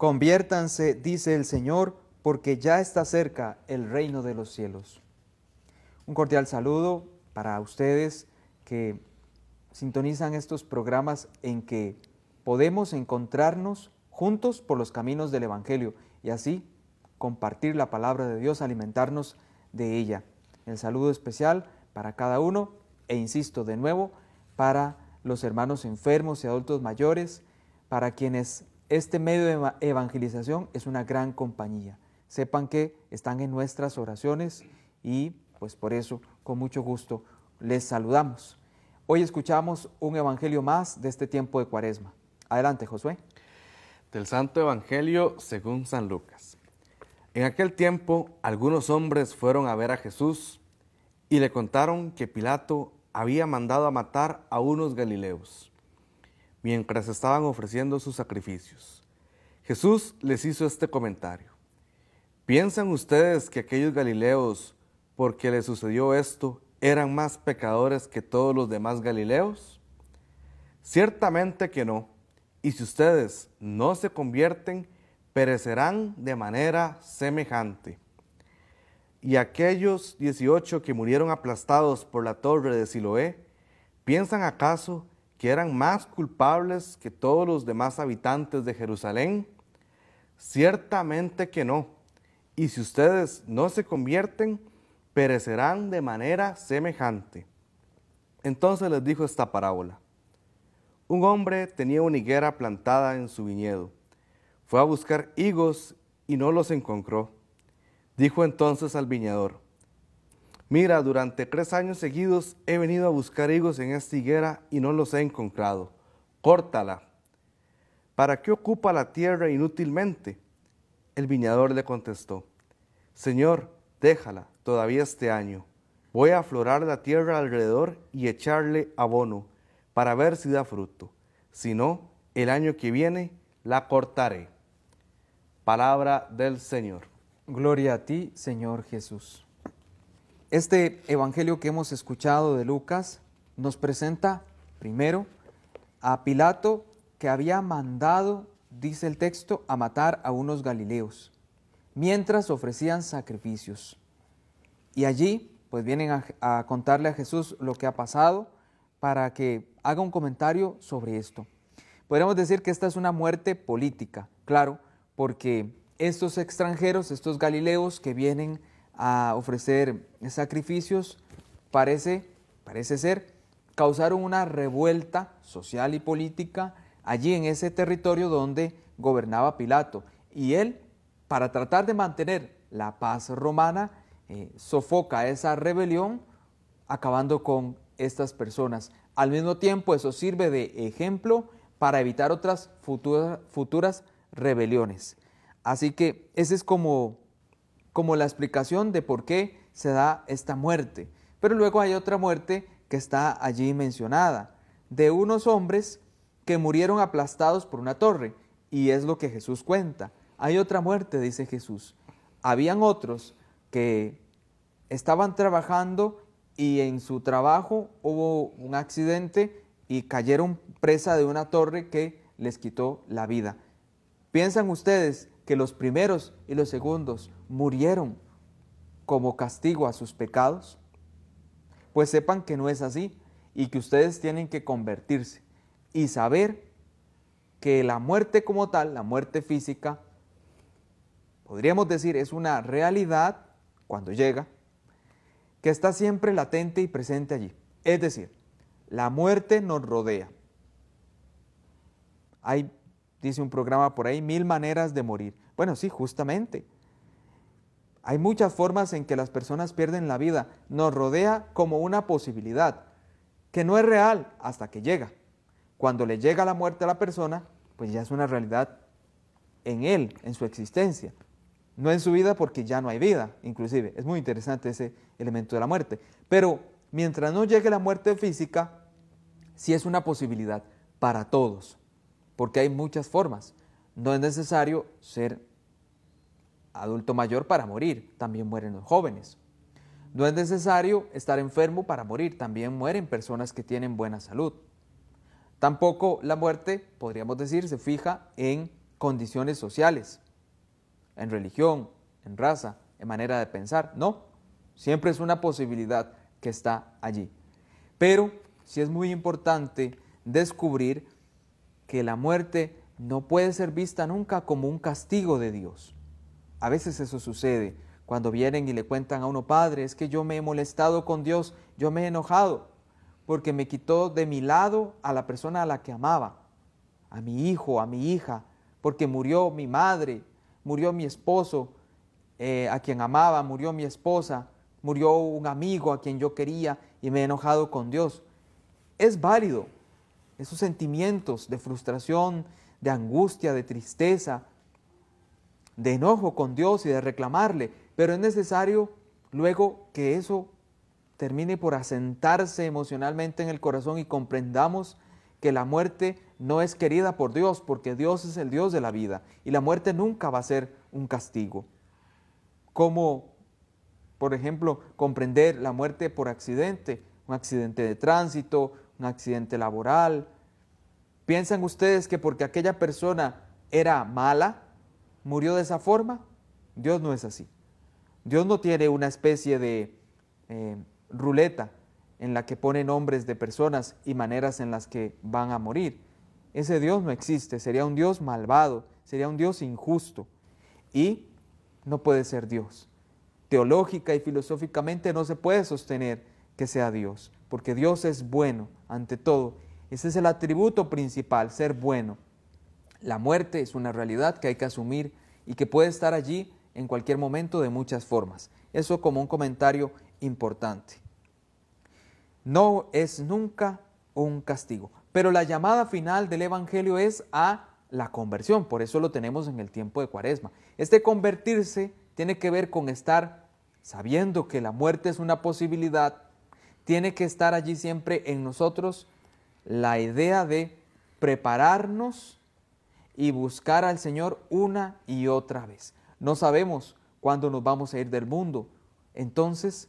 Conviértanse, dice el Señor, porque ya está cerca el reino de los cielos. Un cordial saludo para ustedes que sintonizan estos programas en que podemos encontrarnos juntos por los caminos del Evangelio y así compartir la palabra de Dios, alimentarnos de ella. El saludo especial para cada uno e insisto de nuevo, para los hermanos enfermos y adultos mayores, para quienes este medio de evangelización es una gran compañía. Sepan que están en nuestras oraciones y pues por eso con mucho gusto les saludamos. Hoy escuchamos un evangelio más de este tiempo de Cuaresma. Adelante, Josué. Del Santo Evangelio según San Lucas. En aquel tiempo algunos hombres fueron a ver a Jesús y le contaron que Pilato había mandado a matar a unos galileos, mientras estaban ofreciendo sus sacrificios. Jesús les hizo este comentario. ¿Piensan ustedes que aquellos galileos, porque les sucedió esto, eran más pecadores que todos los demás galileos? Ciertamente que no. Y si ustedes no se convierten, perecerán de manera semejante y aquellos 18 que murieron aplastados por la torre de Siloé, ¿piensan acaso que eran más culpables que todos los demás habitantes de Jerusalén? Ciertamente que no. Y si ustedes no se convierten, perecerán de manera semejante. Entonces les dijo esta parábola. Un hombre tenía una higuera plantada en su viñedo. Fue a buscar higos y no los encontró Dijo entonces al viñador, mira, durante tres años seguidos he venido a buscar higos en esta higuera y no los he encontrado. Córtala. ¿Para qué ocupa la tierra inútilmente? El viñador le contestó, Señor, déjala todavía este año. Voy a aflorar la tierra alrededor y echarle abono para ver si da fruto. Si no, el año que viene la cortaré. Palabra del Señor. Gloria a ti, Señor Jesús. Este Evangelio que hemos escuchado de Lucas nos presenta primero a Pilato que había mandado, dice el texto, a matar a unos galileos, mientras ofrecían sacrificios. Y allí, pues vienen a, contarle a Jesús lo que ha pasado para que haga un comentario sobre esto. Podríamos decir que esta es una muerte política, claro, porque estos extranjeros, estos galileos que vienen a ofrecer sacrificios, parece, parece ser, causaron una revuelta social y política allí en ese territorio donde gobernaba Pilato. Y él, para tratar de mantener la paz romana, eh, sofoca esa rebelión acabando con estas personas. Al mismo tiempo, eso sirve de ejemplo para evitar otras futuras rebeliones. Así que esa es como, como la explicación de por qué se da esta muerte. Pero luego hay otra muerte que está allí mencionada, de unos hombres que murieron aplastados por una torre, y es lo que Jesús cuenta. Hay otra muerte, dice Jesús. Habían otros que estaban trabajando y en su trabajo hubo un accidente y cayeron presa de una torre que les quitó la vida. ¿Piensan ustedes que los primeros y los segundos murieron como castigo a sus pecados? Pues sepan que no es así y que ustedes tienen que convertirse y saber que la muerte como tal, la muerte física, podríamos decir es una realidad cuando llega, que está siempre latente y presente allí. Es decir, la muerte nos rodea. Hay dice un programa por ahí, mil maneras de morir. Bueno, sí, justamente. Hay muchas formas en que las personas pierden la vida. Nos rodea como una posibilidad, que no es real hasta que llega. Cuando le llega la muerte a la persona, pues ya es una realidad en él, en su existencia. No en su vida porque ya no hay vida, inclusive. Es muy interesante ese elemento de la muerte. Pero mientras no llegue la muerte física, sí es una posibilidad para todos porque hay muchas formas. No es necesario ser adulto mayor para morir, también mueren los jóvenes. No es necesario estar enfermo para morir, también mueren personas que tienen buena salud. Tampoco la muerte, podríamos decir, se fija en condiciones sociales, en religión, en raza, en manera de pensar. No, siempre es una posibilidad que está allí. Pero sí es muy importante descubrir que la muerte no puede ser vista nunca como un castigo de Dios. A veces eso sucede cuando vienen y le cuentan a uno, Padre, es que yo me he molestado con Dios, yo me he enojado, porque me quitó de mi lado a la persona a la que amaba, a mi hijo, a mi hija, porque murió mi madre, murió mi esposo, eh, a quien amaba, murió mi esposa, murió un amigo a quien yo quería y me he enojado con Dios. Es válido esos sentimientos de frustración, de angustia, de tristeza, de enojo con Dios y de reclamarle, pero es necesario luego que eso termine por asentarse emocionalmente en el corazón y comprendamos que la muerte no es querida por Dios, porque Dios es el Dios de la vida y la muerte nunca va a ser un castigo. Como, por ejemplo, comprender la muerte por accidente, un accidente de tránsito, un accidente laboral. ¿Piensan ustedes que porque aquella persona era mala, murió de esa forma? Dios no es así. Dios no tiene una especie de eh, ruleta en la que pone nombres de personas y maneras en las que van a morir. Ese Dios no existe, sería un Dios malvado, sería un Dios injusto y no puede ser Dios. Teológica y filosóficamente no se puede sostener que sea Dios, porque Dios es bueno ante todo. Ese es el atributo principal, ser bueno. La muerte es una realidad que hay que asumir y que puede estar allí en cualquier momento de muchas formas. Eso como un comentario importante. No es nunca un castigo, pero la llamada final del Evangelio es a la conversión, por eso lo tenemos en el tiempo de Cuaresma. Este convertirse tiene que ver con estar sabiendo que la muerte es una posibilidad, tiene que estar allí siempre en nosotros la idea de prepararnos y buscar al Señor una y otra vez. No sabemos cuándo nos vamos a ir del mundo, entonces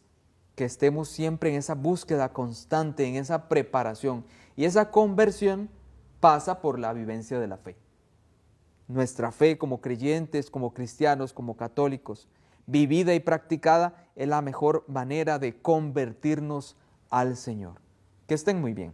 que estemos siempre en esa búsqueda constante, en esa preparación. Y esa conversión pasa por la vivencia de la fe. Nuestra fe como creyentes, como cristianos, como católicos, vivida y practicada, es la mejor manera de convertirnos al Señor. Que estén muy bien.